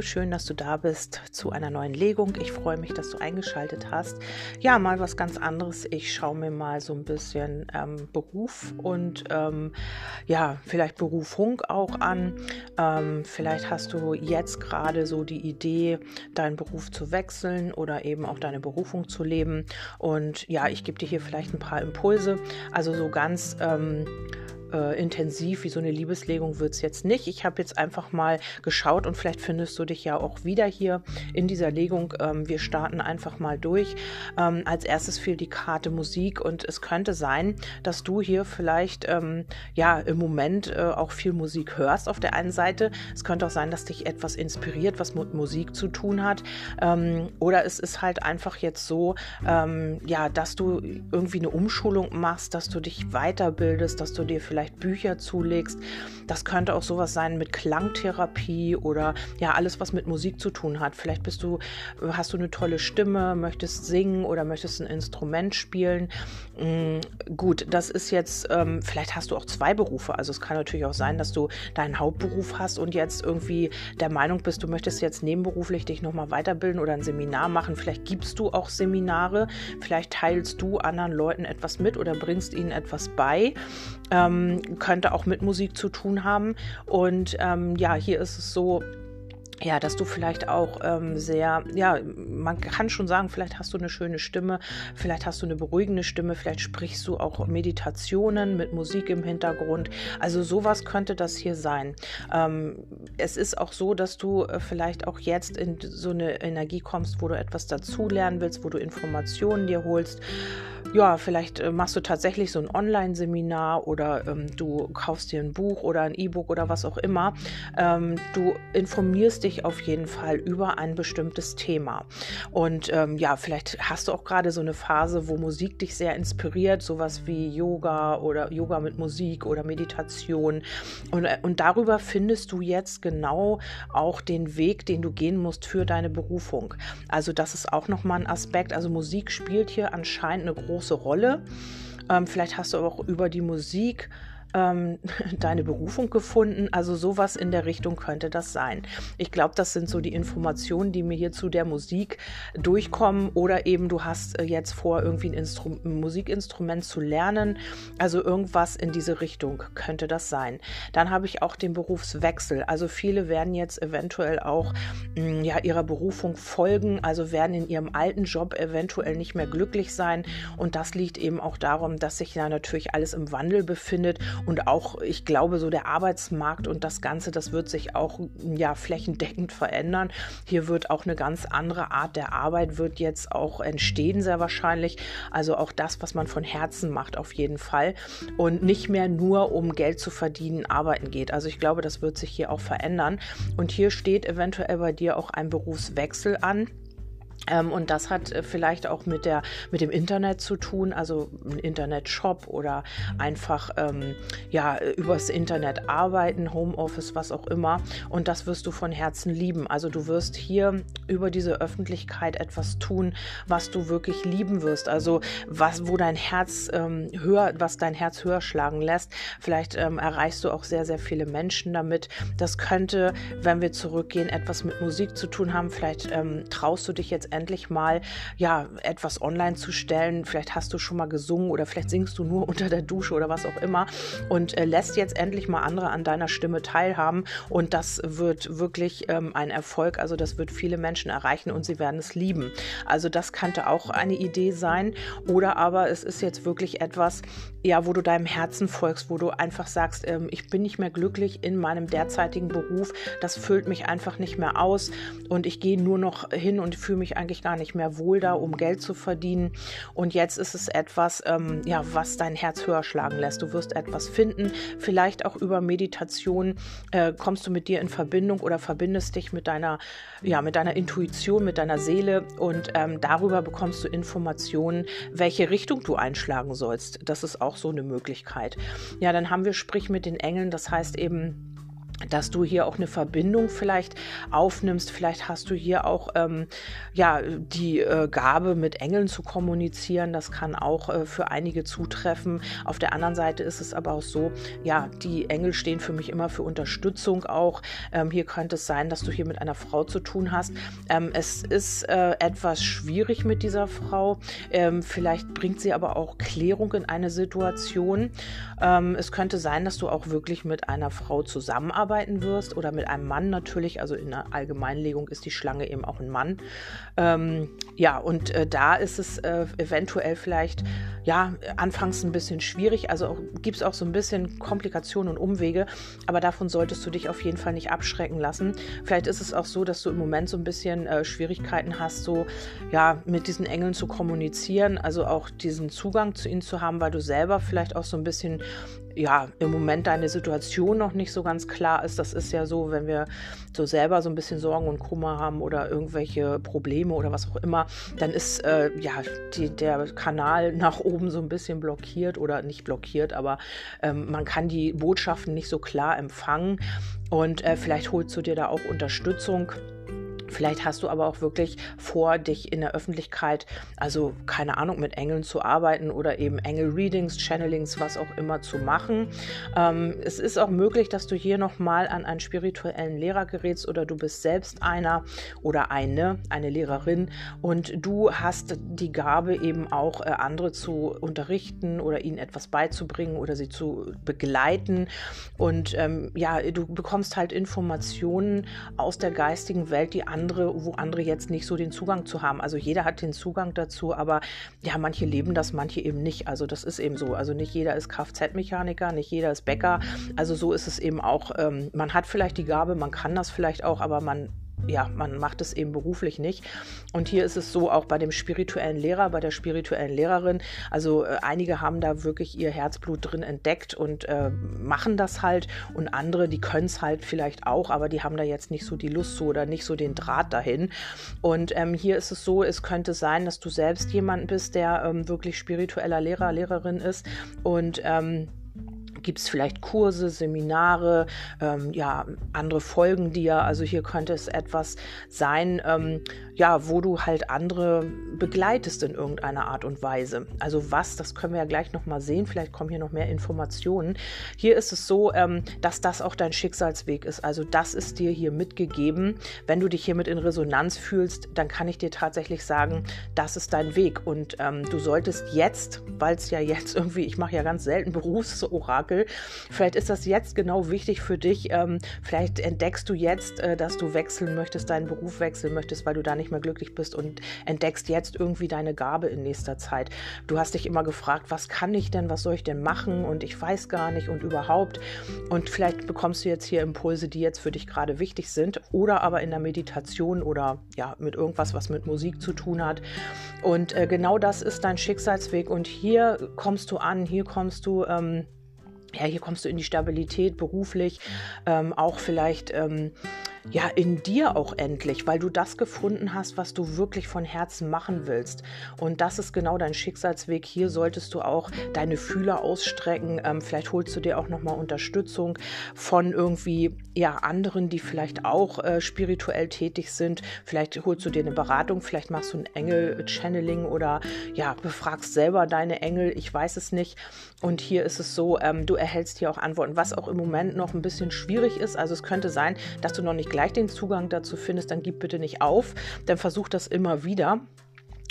Schön, dass du da bist zu einer neuen Legung. Ich freue mich, dass du eingeschaltet hast. Ja, mal was ganz anderes. Ich schaue mir mal so ein bisschen ähm, Beruf und ähm, ja, vielleicht Berufung auch an. Ähm, vielleicht hast du jetzt gerade so die Idee, deinen Beruf zu wechseln oder eben auch deine Berufung zu leben. Und ja, ich gebe dir hier vielleicht ein paar Impulse. Also so ganz ähm, äh, intensiv wie so eine Liebeslegung wird es jetzt nicht. Ich habe jetzt einfach mal geschaut und vielleicht findest du dich ja auch wieder hier in dieser Legung. Ähm, wir starten einfach mal durch. Ähm, als erstes fehlt die Karte Musik und es könnte sein, dass du hier vielleicht ähm, ja im Moment äh, auch viel Musik hörst auf der einen Seite. Es könnte auch sein, dass dich etwas inspiriert, was mit Musik zu tun hat. Ähm, oder es ist halt einfach jetzt so, ähm, ja, dass du irgendwie eine Umschulung machst, dass du dich weiterbildest, dass du dir vielleicht vielleicht Bücher zulegst. Das könnte auch sowas sein mit Klangtherapie oder ja, alles, was mit Musik zu tun hat. Vielleicht bist du, hast du eine tolle Stimme, möchtest singen oder möchtest ein Instrument spielen. Mhm, gut, das ist jetzt, ähm, vielleicht hast du auch zwei Berufe. Also es kann natürlich auch sein, dass du deinen Hauptberuf hast und jetzt irgendwie der Meinung bist, du möchtest jetzt nebenberuflich dich nochmal weiterbilden oder ein Seminar machen. Vielleicht gibst du auch Seminare, vielleicht teilst du anderen Leuten etwas mit oder bringst ihnen etwas bei. Ähm, könnte auch mit Musik zu tun haben. Und ähm, ja, hier ist es so, ja, dass du vielleicht auch ähm, sehr, ja, man kann schon sagen, vielleicht hast du eine schöne Stimme, vielleicht hast du eine beruhigende Stimme, vielleicht sprichst du auch Meditationen mit Musik im Hintergrund. Also sowas könnte das hier sein. Ähm, es ist auch so, dass du äh, vielleicht auch jetzt in so eine Energie kommst, wo du etwas dazulernen willst, wo du Informationen dir holst ja, vielleicht äh, machst du tatsächlich so ein Online-Seminar oder ähm, du kaufst dir ein Buch oder ein E-Book oder was auch immer. Ähm, du informierst dich auf jeden Fall über ein bestimmtes Thema. Und ähm, ja, vielleicht hast du auch gerade so eine Phase, wo Musik dich sehr inspiriert, sowas wie Yoga oder Yoga mit Musik oder Meditation. Und, äh, und darüber findest du jetzt genau auch den Weg, den du gehen musst für deine Berufung. Also das ist auch nochmal ein Aspekt. Also Musik spielt hier anscheinend eine große große Rolle. Ähm, vielleicht hast du aber auch über die Musik ähm, deine Berufung gefunden. Also sowas in der Richtung könnte das sein. Ich glaube, das sind so die Informationen, die mir hier zu der Musik durchkommen. Oder eben du hast äh, jetzt vor, irgendwie ein, Instru ein Musikinstrument zu lernen. Also irgendwas in diese Richtung könnte das sein. Dann habe ich auch den Berufswechsel. Also viele werden jetzt eventuell auch mh, mm, ja, ihrer Berufung folgen, also werden in ihrem alten Job eventuell nicht mehr glücklich sein. Und das liegt eben auch darum, dass sich ja natürlich alles im Wandel befindet und auch, ich glaube, so der Arbeitsmarkt und das Ganze, das wird sich auch ja flächendeckend verändern. Hier wird auch eine ganz andere Art der Arbeit wird jetzt auch entstehen, sehr wahrscheinlich. Also auch das, was man von Herzen macht, auf jeden Fall. Und nicht mehr nur um Geld zu verdienen, arbeiten geht. Also ich glaube, das wird sich hier auch verändern. Und hier steht eventuell bei dir auch ein Berufswechsel an. Ähm, und das hat äh, vielleicht auch mit, der, mit dem Internet zu tun, also ein Internetshop oder einfach ähm, ja, übers Internet arbeiten, Homeoffice, was auch immer. Und das wirst du von Herzen lieben. Also du wirst hier über diese Öffentlichkeit etwas tun, was du wirklich lieben wirst. Also was, wo dein Herz ähm, höher, was dein Herz höher schlagen lässt. Vielleicht ähm, erreichst du auch sehr, sehr viele Menschen damit. Das könnte, wenn wir zurückgehen, etwas mit Musik zu tun haben. Vielleicht ähm, traust du dich jetzt endlich mal ja etwas online zu stellen. Vielleicht hast du schon mal gesungen oder vielleicht singst du nur unter der Dusche oder was auch immer und äh, lässt jetzt endlich mal andere an deiner Stimme teilhaben und das wird wirklich ähm, ein Erfolg. Also das wird viele Menschen erreichen und sie werden es lieben. Also das könnte auch eine Idee sein oder aber es ist jetzt wirklich etwas, ja, wo du deinem Herzen folgst, wo du einfach sagst, ähm, ich bin nicht mehr glücklich in meinem derzeitigen Beruf, das füllt mich einfach nicht mehr aus und ich gehe nur noch hin und fühle mich eigentlich gar nicht mehr wohl da, um Geld zu verdienen. Und jetzt ist es etwas, ähm, ja, was dein Herz höher schlagen lässt. Du wirst etwas finden, vielleicht auch über Meditation äh, kommst du mit dir in Verbindung oder verbindest dich mit deiner, ja, mit deiner Intuition, mit deiner Seele und ähm, darüber bekommst du Informationen, welche Richtung du einschlagen sollst. Das ist auch so eine Möglichkeit. Ja, dann haben wir Sprich mit den Engeln, das heißt eben, dass du hier auch eine Verbindung vielleicht aufnimmst. Vielleicht hast du hier auch ähm, ja, die äh, Gabe, mit Engeln zu kommunizieren. Das kann auch äh, für einige zutreffen. Auf der anderen Seite ist es aber auch so, ja, die Engel stehen für mich immer für Unterstützung auch. Ähm, hier könnte es sein, dass du hier mit einer Frau zu tun hast. Ähm, es ist äh, etwas schwierig mit dieser Frau. Ähm, vielleicht bringt sie aber auch Klärung in eine Situation. Ähm, es könnte sein, dass du auch wirklich mit einer Frau zusammenarbeitest arbeiten wirst oder mit einem Mann natürlich, also in der Allgemeinlegung ist die Schlange eben auch ein Mann. Ähm, ja, und äh, da ist es äh, eventuell vielleicht, ja, anfangs ein bisschen schwierig, also gibt es auch so ein bisschen Komplikationen und Umwege, aber davon solltest du dich auf jeden Fall nicht abschrecken lassen. Vielleicht ist es auch so, dass du im Moment so ein bisschen äh, Schwierigkeiten hast, so, ja, mit diesen Engeln zu kommunizieren, also auch diesen Zugang zu ihnen zu haben, weil du selber vielleicht auch so ein bisschen ja, im Moment deine Situation noch nicht so ganz klar ist. Das ist ja so, wenn wir so selber so ein bisschen Sorgen und Kummer haben oder irgendwelche Probleme oder was auch immer, dann ist äh, ja die, der Kanal nach oben so ein bisschen blockiert oder nicht blockiert, aber ähm, man kann die Botschaften nicht so klar empfangen und äh, vielleicht holst du dir da auch Unterstützung. Vielleicht hast du aber auch wirklich vor, dich in der Öffentlichkeit, also keine Ahnung, mit Engeln zu arbeiten oder eben Engel-Readings, Channelings, was auch immer zu machen. Ähm, es ist auch möglich, dass du hier nochmal an einen spirituellen Lehrer gerätst oder du bist selbst einer oder eine, eine Lehrerin und du hast die Gabe eben auch äh, andere zu unterrichten oder ihnen etwas beizubringen oder sie zu begleiten. Und ähm, ja, du bekommst halt Informationen aus der geistigen Welt, die andere andere, wo andere jetzt nicht so den Zugang zu haben. Also jeder hat den Zugang dazu, aber ja, manche leben das, manche eben nicht. Also das ist eben so. Also nicht jeder ist Kfz-Mechaniker, nicht jeder ist Bäcker. Also so ist es eben auch. Ähm, man hat vielleicht die Gabe, man kann das vielleicht auch, aber man ja, man macht es eben beruflich nicht. Und hier ist es so auch bei dem spirituellen Lehrer, bei der spirituellen Lehrerin. Also äh, einige haben da wirklich ihr Herzblut drin entdeckt und äh, machen das halt. Und andere, die können es halt vielleicht auch, aber die haben da jetzt nicht so die Lust so oder nicht so den Draht dahin. Und ähm, hier ist es so, es könnte sein, dass du selbst jemand bist, der ähm, wirklich spiritueller Lehrer, Lehrerin ist und ähm, gibt es vielleicht Kurse, Seminare, ähm, ja, andere Folgen dir. Also hier könnte es etwas sein, ähm, ja, wo du halt andere begleitest in irgendeiner Art und Weise. Also was, das können wir ja gleich nochmal sehen. Vielleicht kommen hier noch mehr Informationen. Hier ist es so, ähm, dass das auch dein Schicksalsweg ist. Also das ist dir hier mitgegeben. Wenn du dich hiermit in Resonanz fühlst, dann kann ich dir tatsächlich sagen, das ist dein Weg. Und ähm, du solltest jetzt, weil es ja jetzt irgendwie, ich mache ja ganz selten Berufsorakel. Vielleicht ist das jetzt genau wichtig für dich. Ähm, vielleicht entdeckst du jetzt, äh, dass du wechseln möchtest, deinen Beruf wechseln möchtest, weil du da nicht mehr glücklich bist und entdeckst jetzt irgendwie deine Gabe in nächster Zeit. Du hast dich immer gefragt, was kann ich denn, was soll ich denn machen und ich weiß gar nicht und überhaupt. Und vielleicht bekommst du jetzt hier Impulse, die jetzt für dich gerade wichtig sind oder aber in der Meditation oder ja, mit irgendwas, was mit Musik zu tun hat. Und äh, genau das ist dein Schicksalsweg und hier kommst du an, hier kommst du ähm, ja, hier kommst du in die Stabilität beruflich, ähm, auch vielleicht ähm, ja in dir auch endlich, weil du das gefunden hast, was du wirklich von Herzen machen willst. Und das ist genau dein Schicksalsweg. Hier solltest du auch deine Fühler ausstrecken. Ähm, vielleicht holst du dir auch nochmal Unterstützung von irgendwie ja anderen, die vielleicht auch äh, spirituell tätig sind. Vielleicht holst du dir eine Beratung, vielleicht machst du ein Engel-Channeling oder ja befragst selber deine Engel. Ich weiß es nicht. Und hier ist es so, ähm, du erhältst hier auch Antworten, was auch im Moment noch ein bisschen schwierig ist. Also es könnte sein, dass du noch nicht gleich den Zugang dazu findest, dann gib bitte nicht auf, dann versuch das immer wieder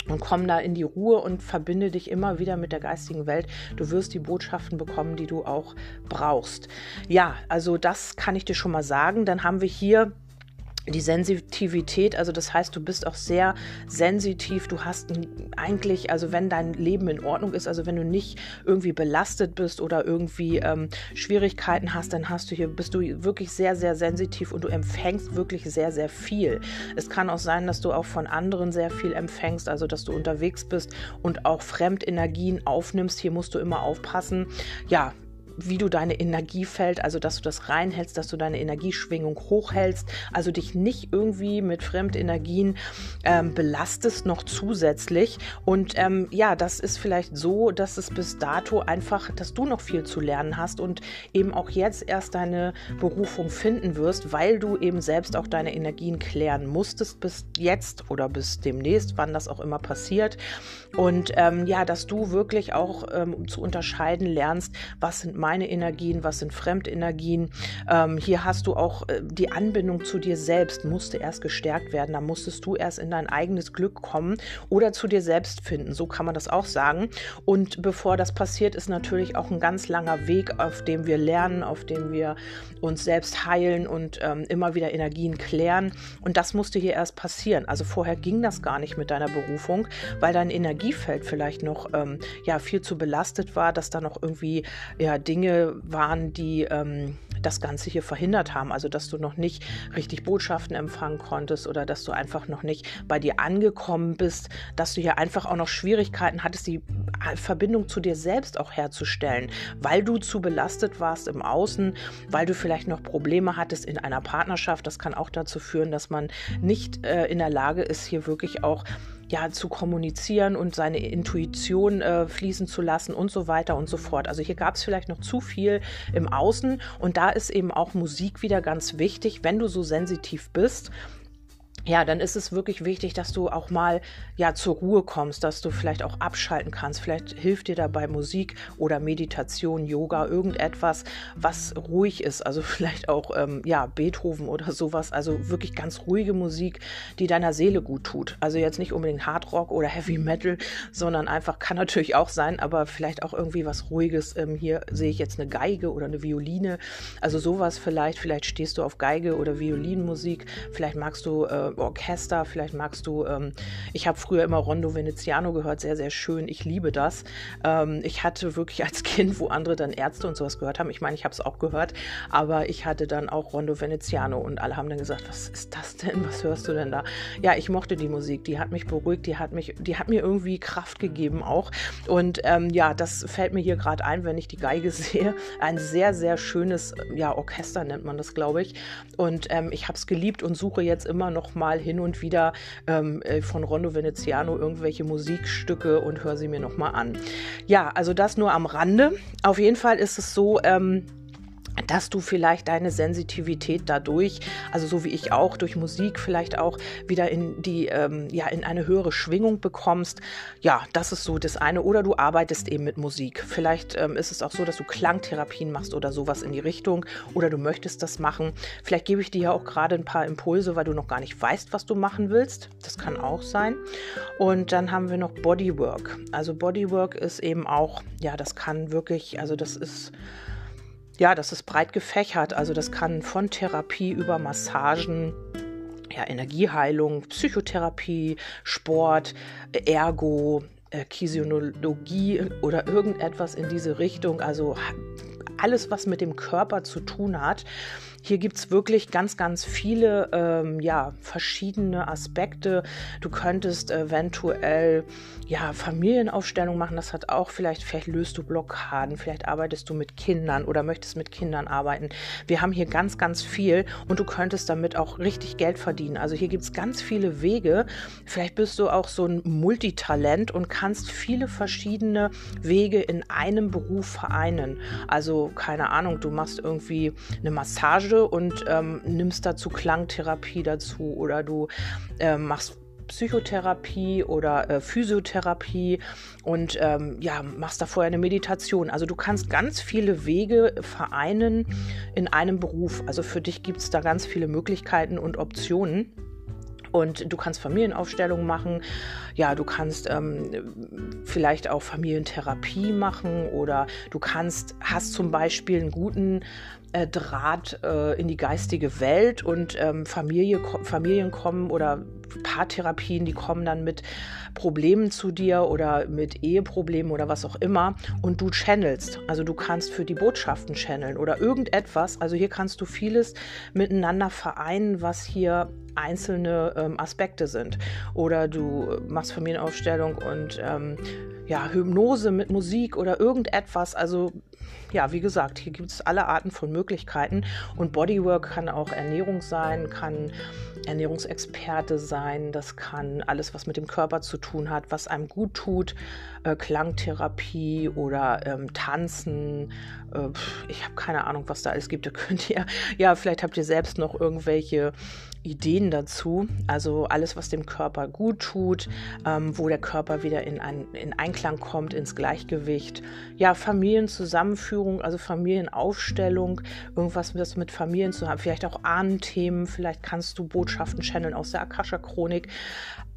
und komm da in die Ruhe und verbinde dich immer wieder mit der geistigen Welt. Du wirst die Botschaften bekommen, die du auch brauchst. Ja, also das kann ich dir schon mal sagen. Dann haben wir hier die Sensitivität, also das heißt, du bist auch sehr sensitiv, du hast eigentlich, also wenn dein Leben in Ordnung ist, also wenn du nicht irgendwie belastet bist oder irgendwie ähm, Schwierigkeiten hast, dann hast du hier, bist du wirklich sehr, sehr sensitiv und du empfängst wirklich sehr, sehr viel. Es kann auch sein, dass du auch von anderen sehr viel empfängst, also dass du unterwegs bist und auch Fremdenergien aufnimmst. Hier musst du immer aufpassen. Ja, wie du deine Energiefeld, also dass du das reinhältst, dass du deine Energieschwingung hochhältst, also dich nicht irgendwie mit Fremdenergien ähm, belastest noch zusätzlich. Und ähm, ja, das ist vielleicht so, dass es bis dato einfach, dass du noch viel zu lernen hast und eben auch jetzt erst deine Berufung finden wirst, weil du eben selbst auch deine Energien klären musstest bis jetzt oder bis demnächst, wann das auch immer passiert. Und ähm, ja, dass du wirklich auch ähm, zu unterscheiden lernst, was sind meine Energien, was sind Fremdenergien. Ähm, hier hast du auch äh, die Anbindung zu dir selbst, musste erst gestärkt werden. Da musstest du erst in dein eigenes Glück kommen oder zu dir selbst finden. So kann man das auch sagen. Und bevor das passiert, ist natürlich auch ein ganz langer Weg, auf dem wir lernen, auf dem wir uns selbst heilen und ähm, immer wieder Energien klären. Und das musste hier erst passieren. Also vorher ging das gar nicht mit deiner Berufung, weil dein Energiefeld vielleicht noch ähm, ja viel zu belastet war, dass da noch irgendwie ja Dinge waren, die ähm, das Ganze hier verhindert haben. Also dass du noch nicht richtig Botschaften empfangen konntest oder dass du einfach noch nicht bei dir angekommen bist, dass du hier einfach auch noch Schwierigkeiten hattest, die Verbindung zu dir selbst auch herzustellen, weil du zu belastet warst im Außen, weil du vielleicht noch Probleme hattest in einer Partnerschaft. Das kann auch dazu führen, dass man nicht äh, in der Lage ist, hier wirklich auch ja, zu kommunizieren und seine Intuition äh, fließen zu lassen und so weiter und so fort. Also hier gab es vielleicht noch zu viel im Außen und da ist eben auch Musik wieder ganz wichtig, wenn du so sensitiv bist ja, dann ist es wirklich wichtig, dass du auch mal ja zur Ruhe kommst, dass du vielleicht auch abschalten kannst. Vielleicht hilft dir dabei Musik oder Meditation, Yoga, irgendetwas, was ruhig ist. Also vielleicht auch ähm, ja Beethoven oder sowas. Also wirklich ganz ruhige Musik, die deiner Seele gut tut. Also jetzt nicht unbedingt Hardrock oder Heavy Metal, sondern einfach kann natürlich auch sein, aber vielleicht auch irgendwie was Ruhiges. Ähm, hier sehe ich jetzt eine Geige oder eine Violine. Also sowas vielleicht. Vielleicht stehst du auf Geige oder Violinmusik. Vielleicht magst du äh, Orchester, vielleicht magst du, ähm, ich habe früher immer Rondo Veneziano gehört, sehr, sehr schön, ich liebe das. Ähm, ich hatte wirklich als Kind, wo andere dann Ärzte und sowas gehört haben, ich meine, ich habe es auch gehört, aber ich hatte dann auch Rondo Veneziano und alle haben dann gesagt, was ist das denn, was hörst du denn da? Ja, ich mochte die Musik, die hat mich beruhigt, die hat mich, die hat mir irgendwie Kraft gegeben auch und ähm, ja, das fällt mir hier gerade ein, wenn ich die Geige sehe. Ein sehr, sehr schönes, ja, Orchester nennt man das, glaube ich und ähm, ich habe es geliebt und suche jetzt immer noch mal mal hin und wieder ähm, äh, von Rondo Veneziano irgendwelche Musikstücke und höre sie mir nochmal an. Ja, also das nur am Rande. Auf jeden Fall ist es so, ähm, dass du vielleicht deine Sensitivität dadurch, also so wie ich auch, durch Musik vielleicht auch wieder in die, ähm, ja, in eine höhere Schwingung bekommst. Ja, das ist so das eine. Oder du arbeitest eben mit Musik. Vielleicht ähm, ist es auch so, dass du Klangtherapien machst oder sowas in die Richtung. Oder du möchtest das machen. Vielleicht gebe ich dir ja auch gerade ein paar Impulse, weil du noch gar nicht weißt, was du machen willst. Das kann auch sein. Und dann haben wir noch Bodywork. Also Bodywork ist eben auch, ja, das kann wirklich, also das ist ja, das ist breit gefächert. Also das kann von Therapie über Massagen, ja, Energieheilung, Psychotherapie, Sport, Ergo, äh, Kisionologie oder irgendetwas in diese Richtung. Also alles, was mit dem Körper zu tun hat. Hier gibt es wirklich ganz, ganz viele ähm, ja, verschiedene Aspekte. Du könntest eventuell ja, Familienaufstellung machen. Das hat auch vielleicht, vielleicht löst du Blockaden, vielleicht arbeitest du mit Kindern oder möchtest mit Kindern arbeiten. Wir haben hier ganz, ganz viel und du könntest damit auch richtig Geld verdienen. Also hier gibt es ganz viele Wege. Vielleicht bist du auch so ein Multitalent und kannst viele verschiedene Wege in einem Beruf vereinen. Also keine Ahnung, du machst irgendwie eine Massage und ähm, nimmst dazu Klangtherapie dazu oder du äh, machst Psychotherapie oder äh, Physiotherapie und ähm, ja, machst da vorher eine Meditation. Also du kannst ganz viele Wege vereinen in einem Beruf. Also für dich gibt es da ganz viele Möglichkeiten und Optionen. Und du kannst Familienaufstellungen machen. Ja, du kannst ähm, vielleicht auch Familientherapie machen oder du kannst, hast zum Beispiel einen guten äh, Draht äh, in die geistige Welt und ähm, Familie, Familien kommen oder Paartherapien, die kommen dann mit Problemen zu dir oder mit Eheproblemen oder was auch immer und du channelst. Also du kannst für die Botschaften channeln oder irgendetwas. Also hier kannst du vieles miteinander vereinen, was hier einzelne ähm, Aspekte sind. Oder du machst Familienaufstellung und ähm, ja, Hypnose mit Musik oder irgendetwas. Also ja, wie gesagt, hier gibt es alle Arten von Möglichkeiten und Bodywork kann auch Ernährung sein, kann Ernährungsexperte sein, das kann alles, was mit dem Körper zu tun hat, was einem gut tut, äh, Klangtherapie oder ähm, Tanzen. Äh, ich habe keine Ahnung, was da alles gibt. Da könnt ihr, ja, vielleicht habt ihr selbst noch irgendwelche Ideen dazu. Also alles, was dem Körper gut tut, ähm, wo der Körper wieder in, ein, in Einklang kommt, ins Gleichgewicht. Ja, Familienzusammenführung, also Familienaufstellung, irgendwas, was mit Familien zu haben, vielleicht auch Ahnenthemen, vielleicht kannst du Botschaften channeln aus der Akasha-Chronik.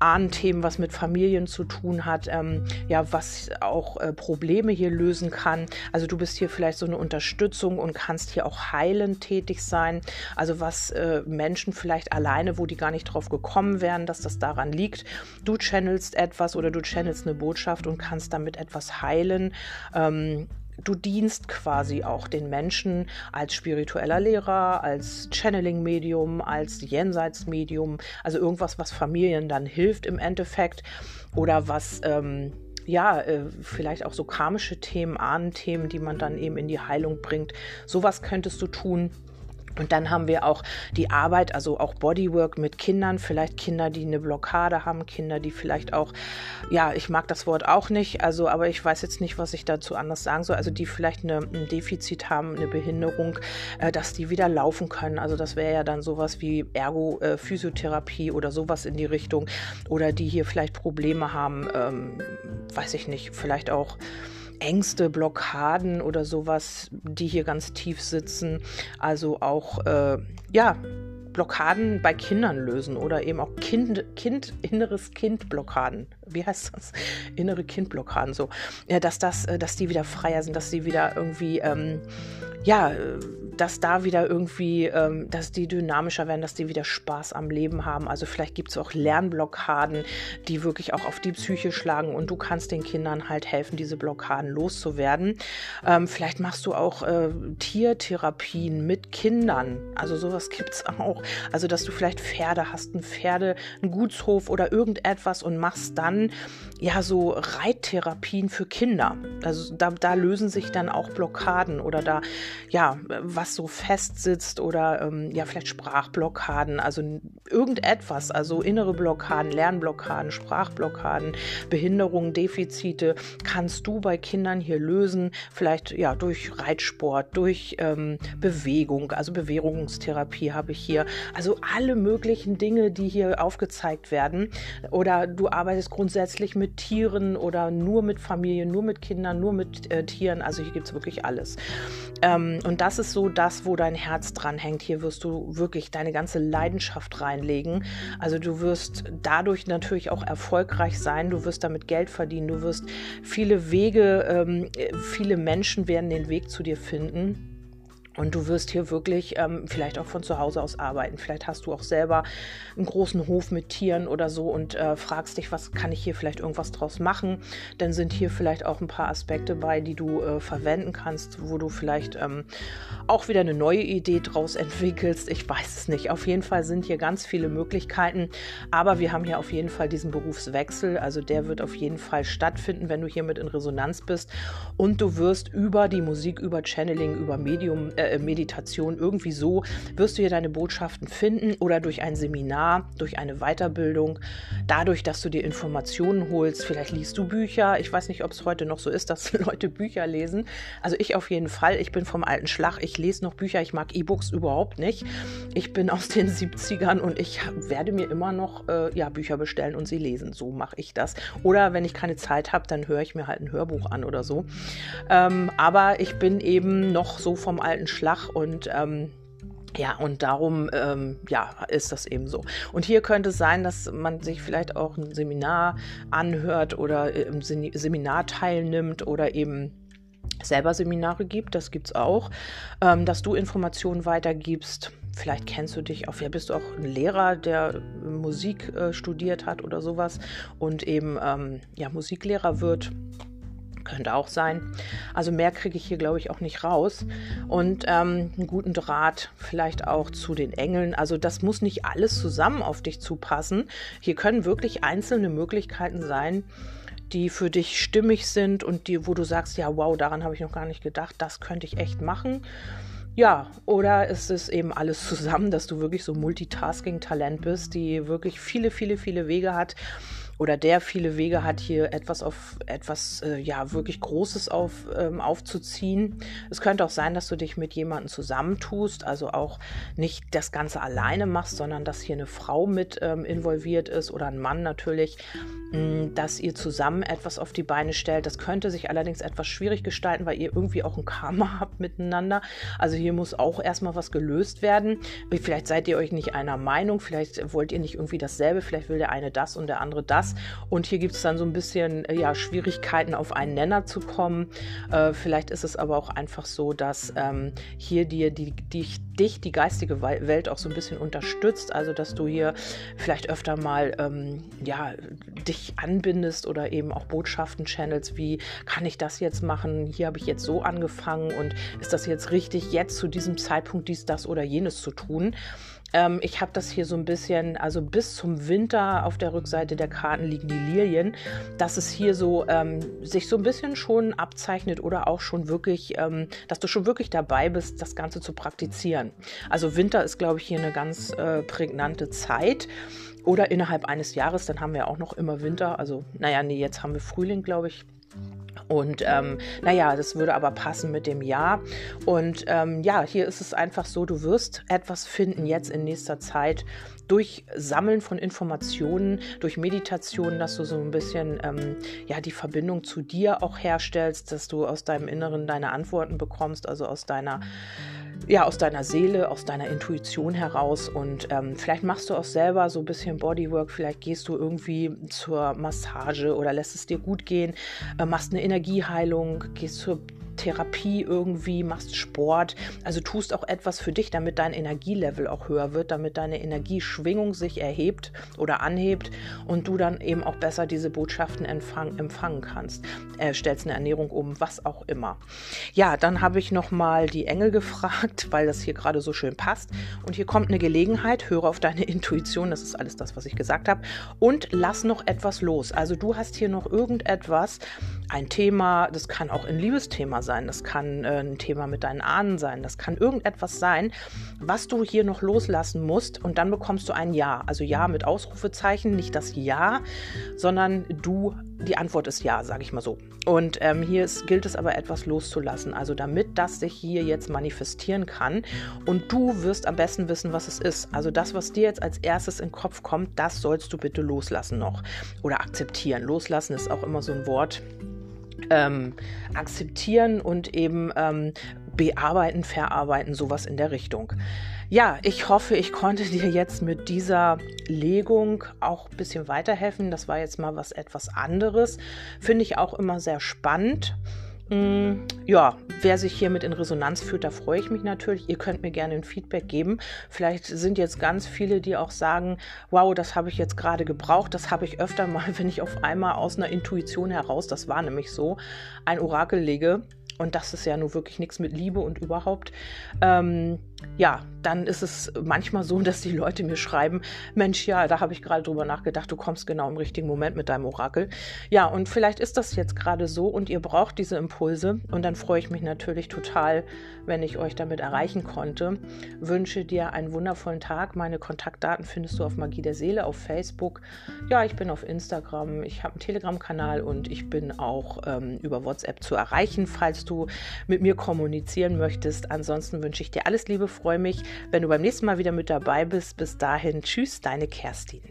Ahnenthemen, was mit Familien zu tun hat, ähm, ja, was auch äh, Probleme hier lösen kann. Also du bist hier vielleicht so eine Unterstützung und kannst hier auch heilend tätig sein. Also was äh, Menschen vielleicht alleine, wo die gar nicht drauf gekommen wären, dass das daran liegt. Du channelst etwas oder du channelst eine Botschaft und kannst damit etwas heilen. Ähm, du dienst quasi auch den Menschen als spiritueller Lehrer, als Channeling-Medium, als Jenseitsmedium, also irgendwas, was Familien dann hilft im Endeffekt oder was ähm, ja, äh, vielleicht auch so karmische Themen, Ahnenthemen, die man dann eben in die Heilung bringt. Sowas könntest du tun. Und dann haben wir auch die Arbeit, also auch Bodywork mit Kindern, vielleicht Kinder, die eine Blockade haben, Kinder, die vielleicht auch, ja, ich mag das Wort auch nicht, also, aber ich weiß jetzt nicht, was ich dazu anders sagen soll, also die vielleicht eine, ein Defizit haben, eine Behinderung, äh, dass die wieder laufen können. Also das wäre ja dann sowas wie Ergo-Physiotherapie äh, oder sowas in die Richtung. Oder die hier vielleicht Probleme haben, ähm, weiß ich nicht, vielleicht auch Ängste, Blockaden oder sowas, die hier ganz tief sitzen. Also auch, äh, ja, Blockaden bei Kindern lösen oder eben auch Kind, Kind, inneres Kind-Blockaden. Wie heißt das? Innere Kindblockaden so. Dass das, äh, dass die wieder freier sind, dass sie wieder irgendwie ähm, ja, dass da wieder irgendwie, ähm, dass die dynamischer werden, dass die wieder Spaß am Leben haben. Also vielleicht gibt es auch Lernblockaden, die wirklich auch auf die Psyche schlagen und du kannst den Kindern halt helfen, diese Blockaden loszuwerden. Ähm, vielleicht machst du auch äh, Tiertherapien mit Kindern. Also sowas gibt es auch. Also dass du vielleicht Pferde hast, ein Pferde, einen Gutshof oder irgendetwas und machst dann ja so Reittherapien für Kinder. Also da, da lösen sich dann auch Blockaden oder da ja, was so fest sitzt oder ähm, ja, vielleicht Sprachblockaden, also irgendetwas, also innere Blockaden, Lernblockaden, Sprachblockaden, Behinderungen, Defizite, kannst du bei Kindern hier lösen, vielleicht ja durch Reitsport, durch ähm, Bewegung, also Bewegungstherapie habe ich hier, also alle möglichen Dinge, die hier aufgezeigt werden. Oder du arbeitest grundsätzlich mit Tieren oder nur mit Familien, nur mit Kindern, nur mit äh, Tieren, also hier gibt es wirklich alles. Ähm, und das ist so das, wo dein Herz dran hängt. Hier wirst du wirklich deine ganze Leidenschaft reinlegen. Also du wirst dadurch natürlich auch erfolgreich sein. Du wirst damit Geld verdienen. Du wirst viele Wege, ähm, viele Menschen werden den Weg zu dir finden. Und du wirst hier wirklich ähm, vielleicht auch von zu Hause aus arbeiten. Vielleicht hast du auch selber einen großen Hof mit Tieren oder so und äh, fragst dich, was kann ich hier vielleicht irgendwas draus machen? Dann sind hier vielleicht auch ein paar Aspekte bei, die du äh, verwenden kannst, wo du vielleicht ähm, auch wieder eine neue Idee draus entwickelst. Ich weiß es nicht. Auf jeden Fall sind hier ganz viele Möglichkeiten. Aber wir haben hier auf jeden Fall diesen Berufswechsel. Also der wird auf jeden Fall stattfinden, wenn du hiermit in Resonanz bist. Und du wirst über die Musik, über Channeling, über Medium, äh, äh, Meditation, irgendwie so wirst du hier deine Botschaften finden oder durch ein Seminar, durch eine Weiterbildung, dadurch, dass du dir Informationen holst. Vielleicht liest du Bücher. Ich weiß nicht, ob es heute noch so ist, dass Leute Bücher lesen. Also ich auf jeden Fall. Ich bin vom alten Schlag. Ich lese noch Bücher. Ich mag E-Books überhaupt nicht. Ich bin aus den 70ern und ich werde mir immer noch äh, ja, Bücher bestellen und sie lesen. So mache ich das. Oder wenn ich keine Zeit habe, dann höre ich mir halt ein Hörbuch an oder so. Ähm, aber ich bin eben noch so vom alten Schlag und ähm, ja, und darum ähm, ja, ist das eben so. Und hier könnte es sein, dass man sich vielleicht auch ein Seminar anhört oder im Seminar teilnimmt oder eben selber Seminare gibt, das gibt es auch, ähm, dass du Informationen weitergibst. Vielleicht kennst du dich auch, ja, bist du auch ein Lehrer, der Musik äh, studiert hat oder sowas und eben ähm, ja, Musiklehrer wird könnte auch sein. Also mehr kriege ich hier, glaube ich, auch nicht raus. Und ähm, einen guten Draht vielleicht auch zu den Engeln. Also das muss nicht alles zusammen auf dich zupassen. Hier können wirklich einzelne Möglichkeiten sein, die für dich stimmig sind und die, wo du sagst, ja, wow, daran habe ich noch gar nicht gedacht, das könnte ich echt machen. Ja, oder ist es eben alles zusammen, dass du wirklich so Multitasking-Talent bist, die wirklich viele, viele, viele Wege hat oder der viele Wege hat, hier etwas auf etwas äh, ja wirklich Großes auf, ähm, aufzuziehen. Es könnte auch sein, dass du dich mit jemandem zusammentust, also auch nicht das Ganze alleine machst, sondern dass hier eine Frau mit ähm, involviert ist oder ein Mann natürlich, mh, mm, dass ihr zusammen etwas auf die Beine stellt. Das könnte sich allerdings etwas schwierig gestalten, weil ihr irgendwie auch ein Karma habt miteinander. Also hier muss auch erstmal was gelöst werden. Vielleicht seid ihr euch nicht einer Meinung, vielleicht wollt ihr nicht irgendwie dasselbe, vielleicht will der eine das und der andere das. Und hier gibt es dann so ein bisschen äh, ja, Schwierigkeiten, auf einen Nenner zu kommen. Äh, vielleicht ist es aber auch einfach so, dass ähm, hier dir die, die, dich die geistige Welt auch so ein bisschen unterstützt. Also dass du hier vielleicht öfter mal ähm, ja, dich anbindest oder eben auch Botschaften channels, wie kann ich das jetzt machen? Hier habe ich jetzt so angefangen und ist das jetzt richtig, jetzt zu diesem Zeitpunkt dies, das oder jenes zu tun? Ähm, ich habe das hier so ein bisschen, also bis zum Winter auf der Rückseite der Karten liegen die Lilien, dass es hier so ähm, sich so ein bisschen schon abzeichnet oder auch schon wirklich, ähm, dass du schon wirklich dabei bist, das Ganze zu praktizieren. Also Winter ist, glaube ich, hier eine ganz äh, prägnante Zeit. Oder innerhalb eines Jahres, dann haben wir auch noch immer Winter. Also, naja, nee, jetzt haben wir Frühling, glaube ich. Und ähm, naja, das würde aber passen mit dem Jahr. Und ähm, ja, hier ist es einfach so, du wirst etwas finden jetzt in nächster Zeit durch Sammeln von Informationen, durch Meditation, dass du so ein bisschen ähm, ja die Verbindung zu dir auch herstellst, dass du aus deinem Inneren deine Antworten bekommst, also aus deiner ja, aus deiner Seele, aus deiner Intuition heraus. Und ähm, vielleicht machst du auch selber so ein bisschen Bodywork, vielleicht gehst du irgendwie zur Massage oder lässt es dir gut gehen, äh, machst eine Energieheilung, gehst zur Therapie irgendwie, machst Sport. Also tust auch etwas für dich, damit dein Energielevel auch höher wird, damit deine Energieschwingung sich erhebt oder anhebt und du dann eben auch besser diese Botschaften empfang, empfangen kannst. Äh, stellst eine Ernährung um, was auch immer. Ja, dann habe ich nochmal die Engel gefragt, weil das hier gerade so schön passt. Und hier kommt eine Gelegenheit, höre auf deine Intuition, das ist alles das, was ich gesagt habe. Und lass noch etwas los. Also du hast hier noch irgendetwas, ein Thema, das kann auch ein Liebesthema sein, das kann äh, ein Thema mit deinen Ahnen sein, das kann irgendetwas sein, was du hier noch loslassen musst und dann bekommst du ein Ja. Also Ja mit Ausrufezeichen, nicht das Ja, sondern du, die Antwort ist Ja, sage ich mal so. Und ähm, hier ist, gilt es aber etwas loszulassen, also damit das sich hier jetzt manifestieren kann und du wirst am besten wissen, was es ist. Also das, was dir jetzt als erstes in den Kopf kommt, das sollst du bitte loslassen noch oder akzeptieren. Loslassen ist auch immer so ein Wort, ähm, akzeptieren und eben ähm, bearbeiten, verarbeiten, sowas in der Richtung. Ja, ich hoffe, ich konnte dir jetzt mit dieser Legung auch ein bisschen weiterhelfen. Das war jetzt mal was etwas anderes. Finde ich auch immer sehr spannend. Mm, ja, wer sich hiermit in Resonanz fühlt, da freue ich mich natürlich. Ihr könnt mir gerne ein Feedback geben. Vielleicht sind jetzt ganz viele, die auch sagen, wow, das habe ich jetzt gerade gebraucht. Das habe ich öfter mal, wenn ich auf einmal aus einer Intuition heraus, das war nämlich so, ein Orakel lege und das ist ja nur wirklich nichts mit Liebe und überhaupt, ähm, ja, dann ist es manchmal so, dass die Leute mir schreiben, Mensch, ja, da habe ich gerade drüber nachgedacht, du kommst genau im richtigen Moment mit deinem Orakel. Ja, und vielleicht ist das jetzt gerade so und ihr braucht diese Impulse und dann freue ich mich natürlich total, wenn ich euch damit erreichen konnte. Wünsche dir einen wundervollen Tag. Meine Kontaktdaten findest du auf Magie der Seele auf Facebook. Ja, ich bin auf Instagram, ich habe einen Telegram-Kanal und ich bin auch ähm, über WhatsApp zu erreichen, falls du mit mir kommunizieren möchtest. Ansonsten wünsche ich dir alles Liebe, freue mich, wenn du beim nächsten Mal wieder mit dabei bist. Bis dahin, tschüss, deine Kerstin.